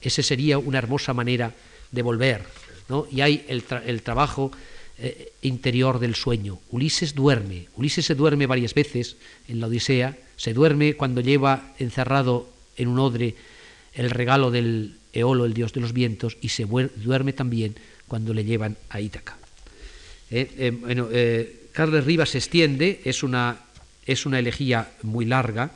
S1: Ese sería una hermosa manera de volver, ¿no? y hay el, trabajo eh, interior del sueño. Ulises duerme, Ulises se duerme varias veces en la Odisea, se duerme cuando lleva encerrado en un odre el regalo del Eolo, el dios de los vientos, y se duerme también cuando le llevan a Ítaca. Eh, eh, bueno, Carles Rivas se extiende, es una, es una elegía muy larga,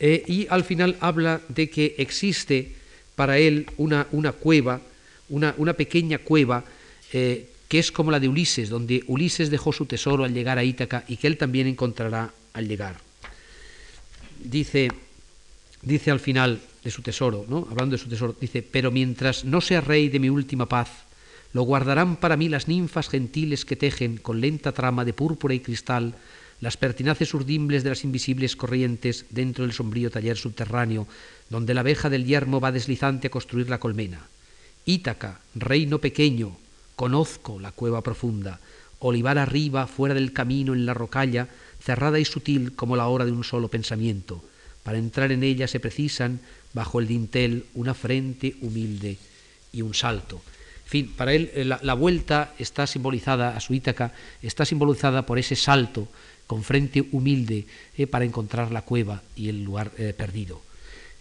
S1: y al final habla de que existe para él una, una cueva una, pequeña cueva eh, que es como la de Ulises, donde Ulises dejó su tesoro al llegar a Ítaca y que él también encontrará al llegar. Dice, dice al final de su tesoro, ¿no? hablando de su tesoro, dice, pero mientras no sea rey de mi última paz, lo guardarán para mí las ninfas gentiles que tejen con lenta trama de púrpura y cristal las pertinaces urdimbles de las invisibles corrientes dentro del sombrío taller subterráneo, donde la abeja del yermo va deslizante a construir la colmena. Ítaca, reino pequeño, conozco la cueva profunda, olivar arriba, fuera del camino, en la rocalla, cerrada y sutil como la hora de un solo pensamiento. Para entrar en ella se precisan, bajo el dintel, una frente humilde y un salto. En fin, para él eh, la, vuelta está simbolizada, a su Ítaca, está simbolizada por ese salto con frente humilde eh, para encontrar la cueva y el lugar eh, perdido.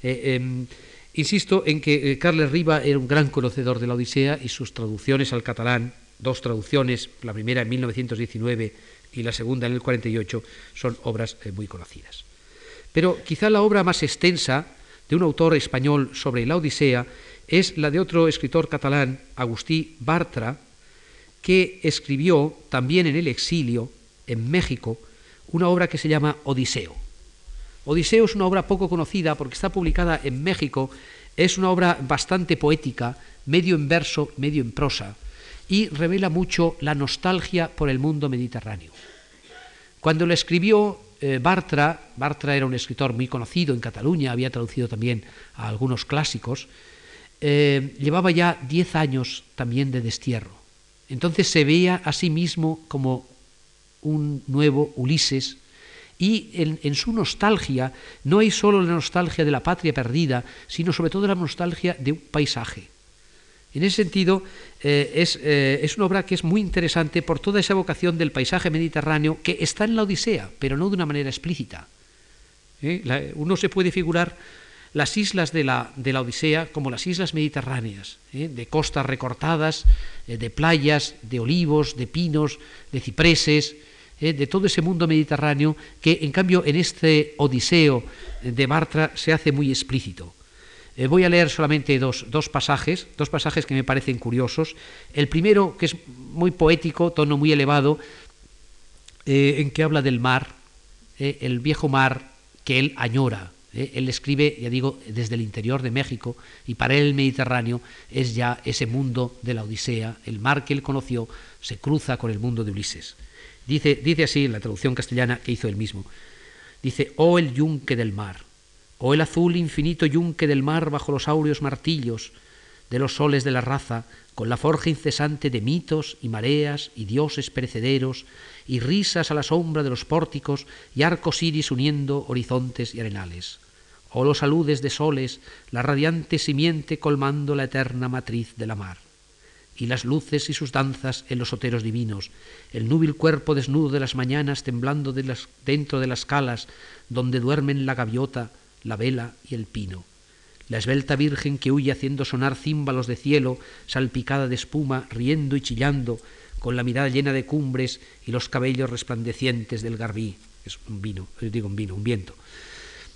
S1: Em, Insisto en que Carles Riva era un gran conocedor de la Odisea y sus traducciones al catalán, dos traducciones, la primera en 1919 y la segunda en el 48, son obras muy conocidas. Pero quizá la obra más extensa de un autor español sobre la Odisea es la de otro escritor catalán, Agustí Bartra, que escribió también en el exilio, en México, una obra que se llama Odiseo. Odiseo es una obra poco conocida porque está publicada en México, es una obra bastante poética, medio en verso, medio en prosa, y revela mucho la nostalgia por el mundo mediterráneo. Cuando lo escribió eh, Bartra, Bartra era un escritor muy conocido en Cataluña, había traducido también a algunos clásicos, eh, llevaba ya diez años también de destierro. Entonces se veía a sí mismo como un nuevo Ulises y en, su nostalgia no hay solo la nostalgia de la patria perdida, sino sobre todo la nostalgia de un paisaje. En ese sentido, es, es, una obra que es muy interesante por toda esa evocación del paisaje mediterráneo que está en la Odisea, pero no de una manera explícita. uno se puede figurar las islas de la, de la Odisea como las islas mediterráneas, de costas recortadas, de playas, de olivos, de pinos, de cipreses, de todo ese mundo mediterráneo que en cambio en este Odiseo de Bartra se hace muy explícito. Eh, voy a leer solamente dos, pasajes, dos pasajes que me parecen curiosos. El primero, que es muy poético, tono muy elevado, eh, en que habla del mar, eh, el viejo mar que él añora. Él escribe, ya digo, desde el interior de México, y para él el Mediterráneo es ya ese mundo de la Odisea, el mar que él conoció se cruza con el mundo de Ulises. Dice, dice así en la traducción castellana que hizo él mismo. Dice, oh el yunque del mar, oh el azul infinito yunque del mar bajo los áureos martillos de los soles de la raza, con la forja incesante de mitos y mareas y dioses perecederos, y risas a la sombra de los pórticos y arcos iris uniendo horizontes y arenales. Oh los saludes de soles, la radiante simiente colmando la eterna matriz de la mar y las luces y sus danzas en los oteros divinos, el núbil cuerpo desnudo de las mañanas temblando de las, dentro de las calas donde duermen la gaviota, la vela y el pino, la esbelta virgen que huye haciendo sonar címbalos de cielo, salpicada de espuma, riendo y chillando, con la mirada llena de cumbres y los cabellos resplandecientes del garbí, es un vino, yo digo un vino, un viento.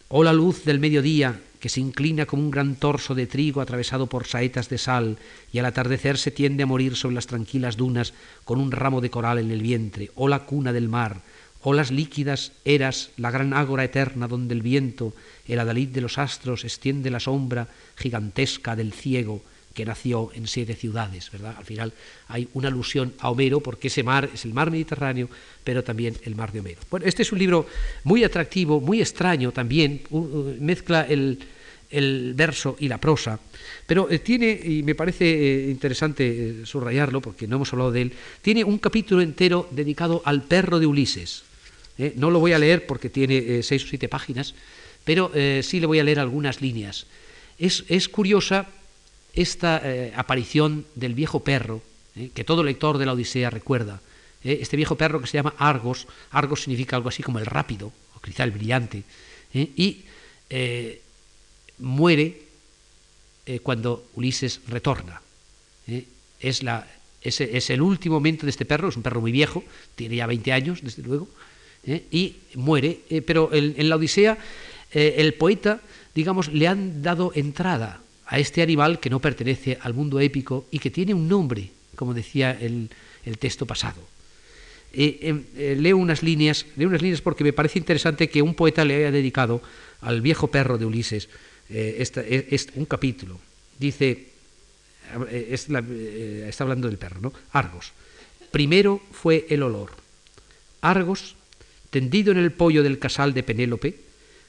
S1: Oh la luz del mediodía, que se inclina como un gran torso de trigo atravesado por saetas de sal, y al atardecer se tiende a morir sobre las tranquilas dunas con un ramo de coral en el vientre, o la cuna del mar, o las líquidas eras, la gran ágora eterna donde el viento, el adalid de los astros, extiende la sombra gigantesca del ciego, que nació en siete ciudades, ¿verdad? Al final hay una alusión a Homero porque ese mar es el mar Mediterráneo, pero también el mar de Homero. Bueno, este es un libro muy atractivo, muy extraño también, mezcla el, verso y la prosa, pero eh, tiene, y me parece eh, interesante eh, subrayarlo porque no hemos hablado de él, tiene un capítulo entero dedicado al perro de Ulises. No lo voy a leer porque tiene seis o siete páginas, pero sí le voy a leer algunas líneas. Es, es curiosa esta eh, aparición del viejo perro, eh, que todo lector de la Odisea recuerda, eh, este viejo perro que se llama Argos, Argos significa algo así como el rápido, o quizá el brillante, y muere cuando Ulises retorna. Es, la, es, el último momento de este perro, es un perro muy viejo, tiene ya 20 años, desde luego, y muere, pero en la Odisea el poeta, digamos, le han dado entrada a este animal que no pertenece al mundo épico y que tiene un nombre, como decía el, texto pasado. Eh, em, eh, leo, unas líneas, leo unas líneas porque me parece interesante que un poeta le haya dedicado al viejo perro de Ulises eh, es, un capítulo. Dice, está hablando del perro, ¿no? Argos. Primero fue el olor. Argos, tendido en el pollo del casal de Penélope,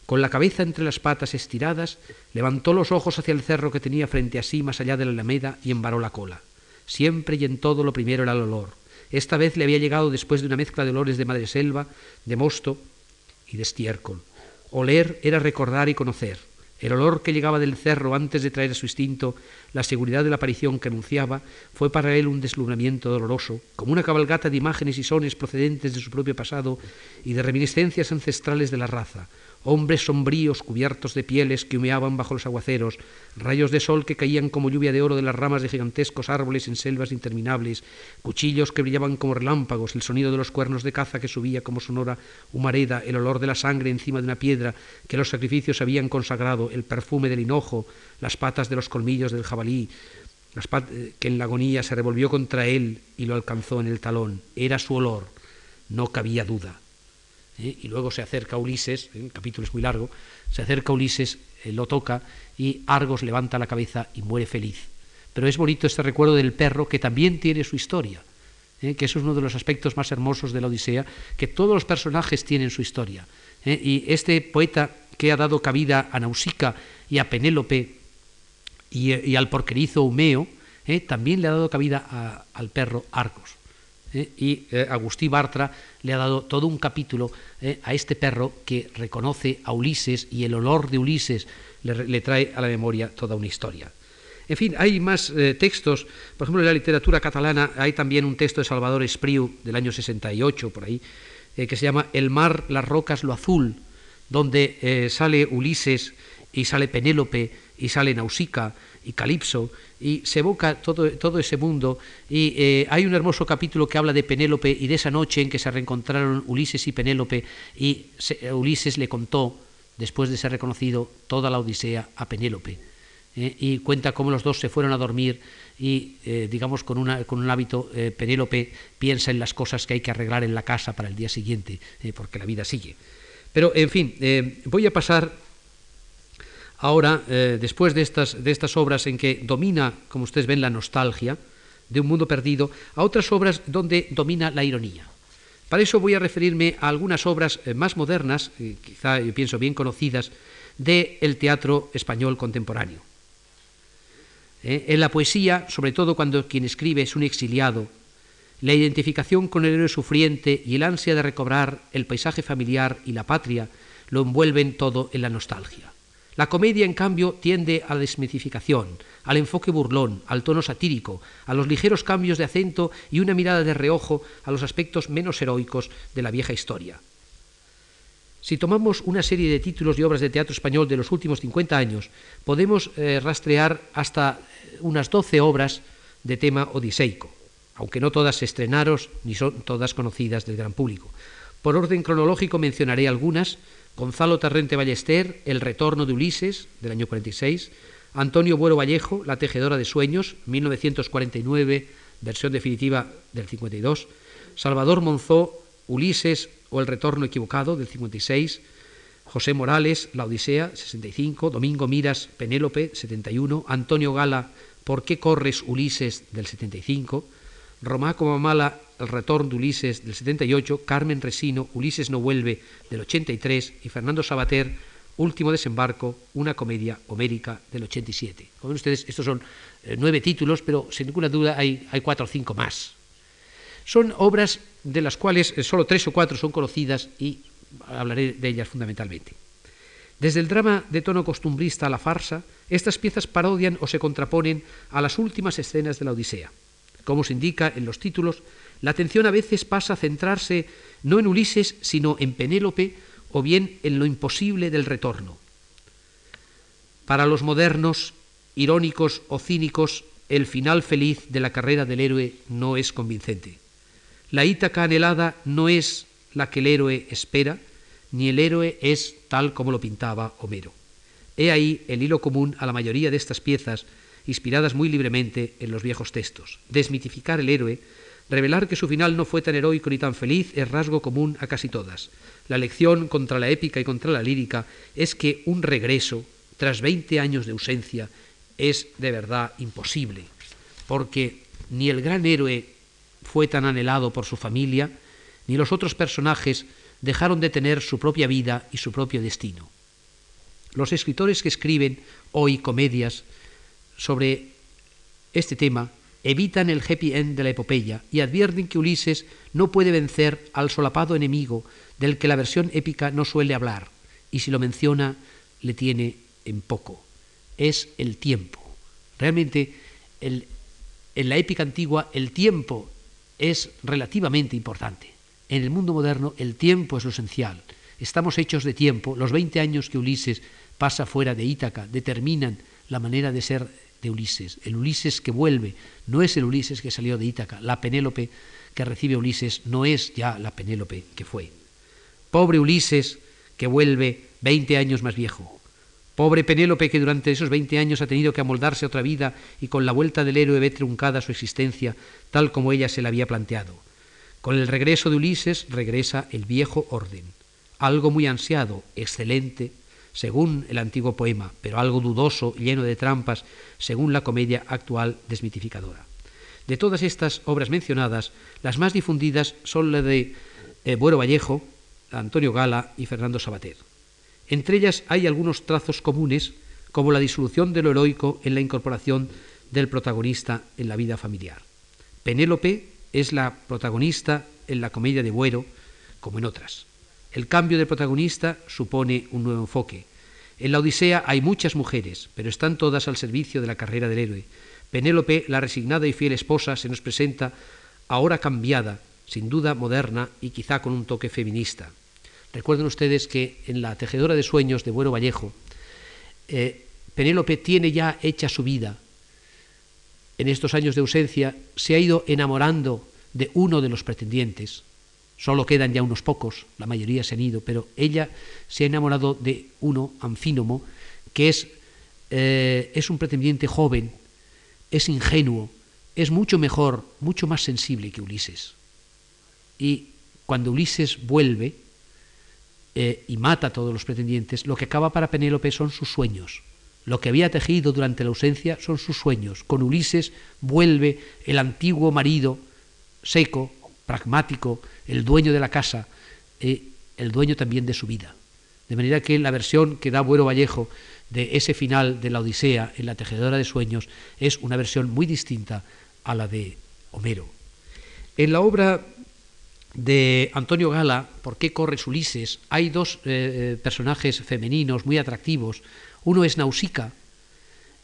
S1: con la cabeza entre las patas estiradas, levantó los ojos hacia el cerro que tenía frente a sí más allá de la alameda y embaró la cola. Siempre y en todo lo primero era el olor. Esta vez le había llegado después de una mezcla de olores de madreselva, de mosto y de estiércol. Oler era recordar y conocer. El olor que llegaba del cerro antes de traer a su instinto la seguridad de la aparición que anunciaba fue para él un deslumbramiento doloroso, como una cabalgata de imágenes y sones procedentes de su propio pasado y de reminiscencias ancestrales de la raza, hombres sombríos cubiertos de pieles que humeaban bajo los aguaceros, rayos de sol que caían como lluvia de oro de las ramas de gigantescos árboles en selvas interminables, cuchillos que brillaban como relámpagos, el sonido de los cuernos de caza que subía como sonora humareda, el olor de la sangre encima de una piedra que los sacrificios habían consagrado, el perfume del hinojo, las patas de los colmillos del jabalí, eh, que en la agonía se revolvió contra él y lo alcanzó en el talón. Era su olor, no cabía duda. ¿Eh? y luego se acerca Ulises, ¿eh? el capítulo es muy largo, se acerca Ulises, eh, lo toca y Argos levanta la cabeza y muere feliz. Pero es bonito este recuerdo del perro que también tiene su historia, que es uno de los aspectos más hermosos de la Odisea, que todos los personajes tienen su historia. Y este poeta que ha dado cabida a Nausica y a Penélope y, al porquerizo Humeo, también le ha dado cabida al perro Argos. y eh, Agustí Bartra le ha dado todo un capítulo ¿eh? a este perro que reconoce a Ulises y el olor de Ulises le, trae a la memoria toda una historia. En fin, hay más eh, textos, por ejemplo, en la literatura catalana hay también un texto de Salvador Espriu del año 68, por ahí, eh, que se llama El mar, las rocas, lo azul, donde sale Ulises y sale Penélope y sale Nausica y Calipso y se evoca todo, todo ese mundo y hay un hermoso capítulo que habla de Penélope y de esa noche en que se reencontraron Ulises y Penélope y Ulises le contó, después de ser reconocido, toda la Odisea a Penélope eh, y cuenta cómo los dos se fueron a dormir y, eh, digamos, con, una, con un hábito, eh, Penélope piensa en las cosas que hay que arreglar en la casa para el día siguiente, porque la vida sigue. Pero, en fin, voy a pasar ahora, después de estas, obras en que domina, como ustedes ven, la nostalgia de un mundo perdido, a otras obras donde domina la ironía. Para eso voy a referirme a algunas obras más modernas, quizá yo pienso bien conocidas, del teatro español contemporáneo. ¿eh? En la poesía, sobre todo cuando quien escribe es un exiliado, la identificación con el héroe sufriente y el ansia de recobrar el paisaje familiar y la patria lo envuelven todo en la nostalgia. La comedia, en cambio, tiende a la desmitificación, al enfoque burlón, al tono satírico, a los ligeros cambios de acento y una mirada de reojo a los aspectos menos heroicos de la vieja historia. Si tomamos una serie de títulos y obras de teatro español de los últimos 50 años, podemos eh, rastrear hasta unas 12 obras de tema odiseico, aunque no todas se estrenaron ni son todas conocidas del gran público. Por orden cronológico mencionaré algunas. Gonzalo Tarrente Ballester, El retorno de Ulises, del año 46. Antonio Buero Vallejo, La tejedora de sueños, 1949, versión definitiva del 52. Salvador Monzó, Ulises o El retorno equivocado, del 56. José Morales, La Odisea, 65, Domingo Miras, Penélope, 71, Antonio Gala, ¿Por qué corres, Ulises, del 75, Romá como mala, El retorno de Ulises, del 78, Carmen Resino, Ulises no vuelve, del 83, y Fernando Sabater, Último desembarco, una comedia homérica del 87. Como ven ustedes, estos son eh, nueve títulos, pero sin ninguna duda hay, cuatro o cinco más. Son obras de las cuales eh, solo tres o cuatro son conocidas y hablaré de ellas fundamentalmente. Desde el drama de tono costumbrista a la farsa, estas piezas parodian o se contraponen a las últimas escenas de la Odisea. Como se indica en los títulos, la atención a veces pasa a centrarse no en Ulises, sino en Penélope o bien en lo imposible del retorno. Para los modernos, irónicos o cínicos, el final feliz de la carrera del héroe no es convincente. La Ítaca anhelada no es la que el héroe espera, ni el héroe es tal como lo pintaba Homero. He ahí el hilo común a la mayoría de estas piezas, inspiradas muy libremente en los viejos textos. Desmitificar el héroe, revelar que su final no fue tan heroico ni tan feliz, es rasgo común a casi todas. La lección contra la épica y contra la lírica es que un regreso, tras 20 años de ausencia, es de verdad imposible, porque ni el gran héroe fue tan anhelado por su familia, ni los otros personajes dejaron de tener su propia vida y su propio destino. Los escritores que escriben hoy comedias sobre este tema evitan el happy end de la epopeya y advierten que Ulises no puede vencer al solapado enemigo del que la versión épica no suele hablar, y si lo menciona le tiene en poco. Es el tiempo. Realmente en la épica antigua el tiempo es relativamente importante. En el mundo moderno el tiempo es lo esencial. Estamos hechos de tiempo. Los 20 años que Ulises pasa fuera de Ítaca determinan la manera de ser de Ulises. El Ulises que vuelve no es el Ulises que salió de Ítaca. La Penélope que recibe Ulises no es ya la Penélope que fue. Pobre Ulises que vuelve 20 años más viejo. Pobre Penélope que durante esos 20 años ha tenido que amoldarse a otra vida y con la vuelta del héroe ve truncada su existencia tal como ella se la había planteado. Con el regreso de Ulises regresa el viejo orden, algo muy ansiado, excelente, según el antiguo poema, pero algo dudoso, lleno de trampas, según la comedia actual desmitificadora. De todas estas obras mencionadas, las más difundidas son la de eh, Buero Vallejo, Antonio Gala y Fernando Sabater. Entre ellas hay algunos trazos comunes, como la disolución de lo heroico en la incorporación del protagonista en la vida familiar. Penélope es la protagonista en la comedia de Buero, como en otras. El cambio de protagonista supone un nuevo enfoque. En la Odisea hay muchas mujeres, pero están todas al servicio de la carrera del héroe. Penélope, la resignada y fiel esposa, se nos presenta ahora cambiada, sin duda moderna y quizá con un toque feminista. Recuerden ustedes que en la Tejedora de Sueños de Bueno Vallejo, eh, Penélope tiene ya hecha su vida. En estos años de ausencia se ha ido enamorando de uno de los pretendientes. Solo quedan ya unos pocos, la mayoría se han ido, pero ella se ha enamorado de uno, Anfínomo, que es, eh, es un pretendiente joven, es ingenuo, es mucho mejor, mucho más sensible que Ulises. Y cuando Ulises vuelve eh, y mata a todos los pretendientes, lo que acaba para Penélope son sus sueños. Lo que había tejido durante la ausencia son sus sueños. Con Ulises vuelve el antiguo marido seco, pragmático, el dueño de la casa, eh, el dueño también de su vida. De manera que la versión que da Buero Vallejo de ese final de la Odisea en la tejedora de sueños es una versión muy distinta a la de Homero. En la obra de Antonio Gala, ¿Por qué corres Ulises?, hay dos eh, eh, personajes femeninos muy atractivos. Uno es Nausica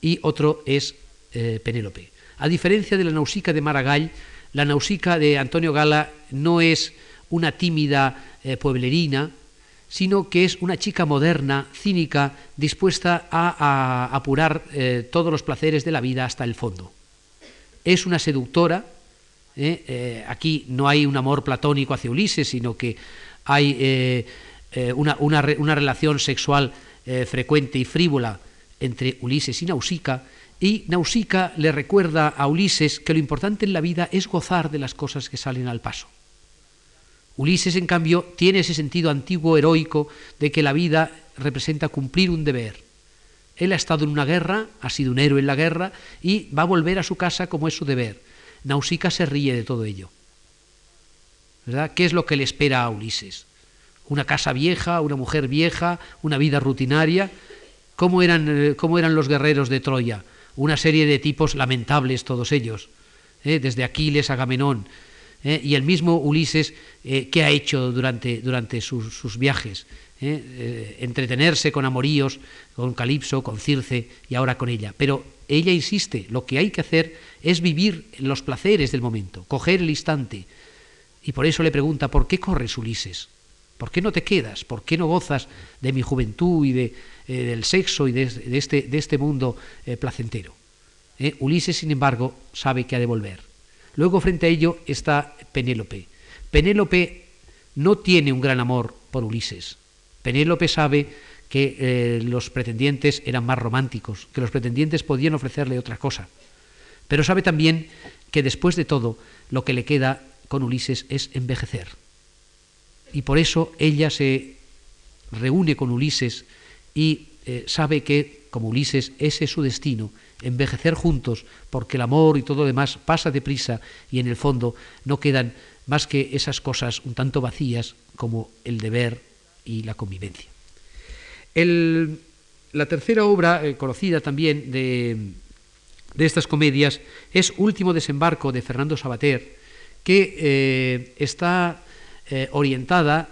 S1: y otro es eh, Penélope. A diferencia de la Nausica de Maragall, la Nausica de Antonio Gala no es una tímida pueblerina, sino que es una chica moderna, cínica, dispuesta a, apurar eh, todos los placeres de la vida hasta el fondo. Es una seductora, ¿eh? Eh, aquí no hay un amor platónico hacia Ulises, sino que hay una, una, relación sexual frecuente y frívola entre Ulises y Nausica, y Nausica le recuerda a Ulises que lo importante en la vida es gozar de las cosas que salen al paso. Ulises, en cambio, tiene ese sentido antiguo heroico de que la vida representa cumplir un deber. Él ha estado en una guerra, ha sido un héroe en la guerra y va a volver a su casa como es su deber. Nausica se ríe de todo ello. ¿Verdad? ¿Qué es lo que le espera a Ulises? Una casa vieja, una mujer vieja, una vida rutinaria. ¿Cómo eran, eh, cómo eran los guerreros de Troya? Una serie de tipos lamentables todos ellos, ¿eh? desde Aquiles a Agamenón, ¿eh? y el mismo Ulises, eh, ¿qué ha hecho durante, durante sus, viajes? ¿Eh? entretenerse con amoríos, con Calipso, con Circe y ahora con ella. Pero ella insiste, lo que hay que hacer es vivir los placeres del momento, coger el instante. Y por eso le pregunta, ¿por qué corres, Ulises? ¿Por qué no te quedas? ¿Por qué no gozas de mi juventud y de, del sexo y de, este, de este, mundo placentero? Ulises, sin embargo, sabe que ha de volver. Luego frente a ello está Penélope. Penélope no tiene un gran amor por Ulises. Penélope sabe que eh, los pretendientes eran más románticos, que los pretendientes podían ofrecerle otra cosa. Pero sabe también que después de todo lo que le queda con Ulises es envejecer. Y por eso ella se reúne con Ulises y eh, sabe que, como Ulises, ese es su destino envejecer juntos, porque el amor y todo lo demás pasa deprisa y en el fondo no quedan más que esas cosas un tanto vacías como el deber y la convivencia. la tercera obra eh, conocida también de, estas comedias es Último desembarco de Fernando Sabater, que eh, está orientada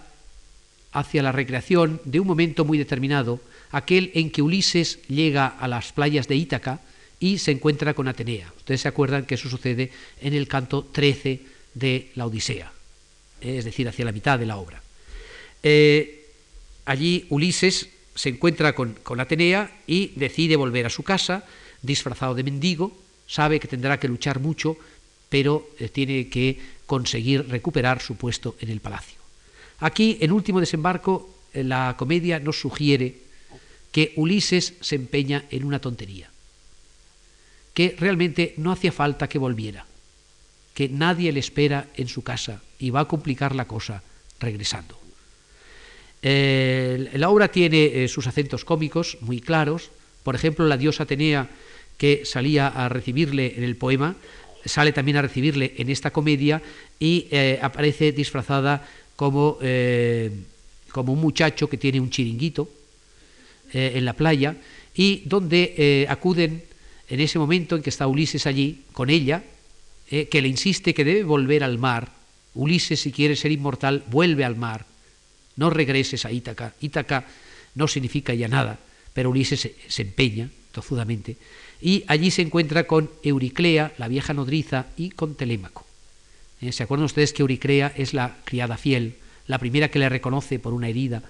S1: hacia la recreación de un momento muy determinado, aquel en que Ulises llega a las playas de Ítaca, y se encuentra con Atenea. Ustedes se acuerdan que eso sucede en el canto 13 de la Odisea, es decir, hacia la mitad de la obra. Eh, allí Ulises se encuentra con, Atenea y decide volver a su casa, disfrazado de mendigo, sabe que tendrá que luchar mucho, pero eh, tiene que conseguir recuperar su puesto en el palacio. Aquí, en último desembarco, eh, la comedia nos sugiere que Ulises se empeña en una tontería que realmente no hacía falta que volviera, que nadie le espera en su casa y va a complicar la cosa regresando. la obra tiene eh, sus acentos cómicos muy claros, por ejemplo, la diosa Atenea que salía a recibirle en el poema, sale también a recibirle en esta comedia y eh, aparece disfrazada como, eh, como un muchacho que tiene un chiringuito en la playa y donde acuden en ese momento en que está Ulises allí con ella, eh, que le insiste que debe volver al mar. Ulises, si quiere ser inmortal, vuelve al mar. No regreses a Ítaca. Ítaca no significa ya nada, pero Ulises se, empeña tozudamente y allí se encuentra con Euriclea, la vieja nodriza, y con Telémaco. ¿Eh? ¿Se acuerdan ustedes que Euriclea es la criada fiel, la primera que le reconoce por una herida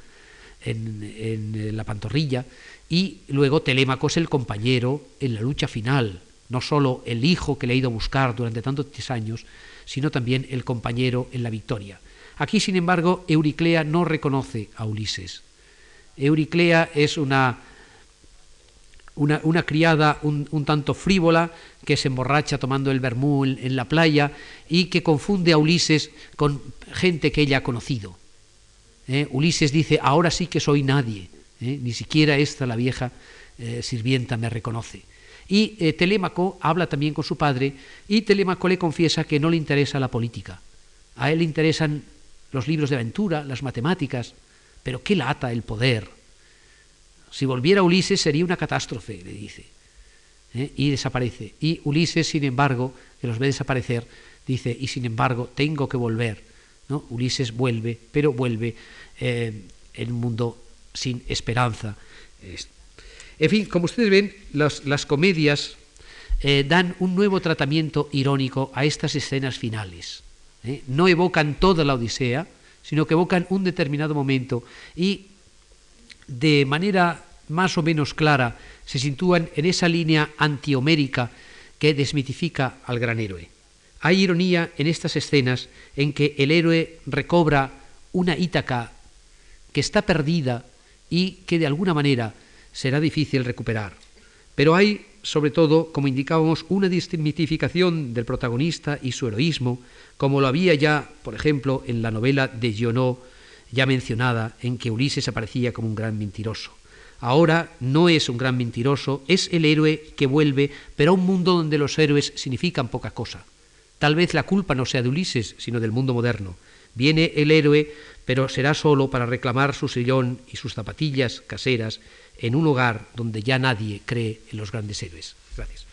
S1: en, la pantorrilla, y luego Telémaco es el compañero en la lucha final, no solo el hijo que le ha ido a buscar durante tantos años, sino también el compañero en la victoria. Aquí, sin embargo, Euriclea no reconoce a Ulises. Euriclea es una, una, criada un, tanto frívola que se emborracha tomando el vermú en, la playa y que confunde a Ulises con gente que ella ha conocido. ¿Eh? Ulises dice, ahora sí que soy nadie, ¿eh? ni siquiera esta la vieja eh, sirvienta me reconoce. Y Telémaco habla también con su padre y Telémaco le confiesa que no le interesa la política. A él le interesan los libros de aventura, las matemáticas, pero qué lata el poder. Si volviera Ulises sería una catástrofe, le dice. Y desaparece. Y Ulises, sin embargo, que los ve desaparecer, dice, y sin embargo, tengo que volver. ¿No? Ulises vuelve, pero vuelve eh, en un mundo sin esperanza. En fin, como ustedes ven, las comedias eh, dan un nuevo tratamiento irónico a estas escenas finales. ¿eh? No evocan toda la Odisea, sino que evocan un determinado momento y de manera más o menos clara se sitúan en esa línea antihomérica que desmitifica al gran héroe. Hay ironía en estas escenas en que el héroe recobra una Ítaca que está perdida y que de alguna manera será difícil recuperar. Pero hay, sobre todo, como indicábamos, una desmitificación del protagonista y su heroísmo, como lo había ya, por ejemplo, en la novela de Giono, ya mencionada, en que Ulises aparecía como un gran mentiroso. Ahora no es un gran mentiroso, es el héroe que vuelve, pero a un mundo donde los héroes significan poca cosa. Tal vez la culpa no sea de Ulises, sino del mundo moderno. Viene el héroe, pero será solo para reclamar su sillón y sus zapatillas caseras en un hogar donde ya nadie cree en los grandes héroes. Gracias.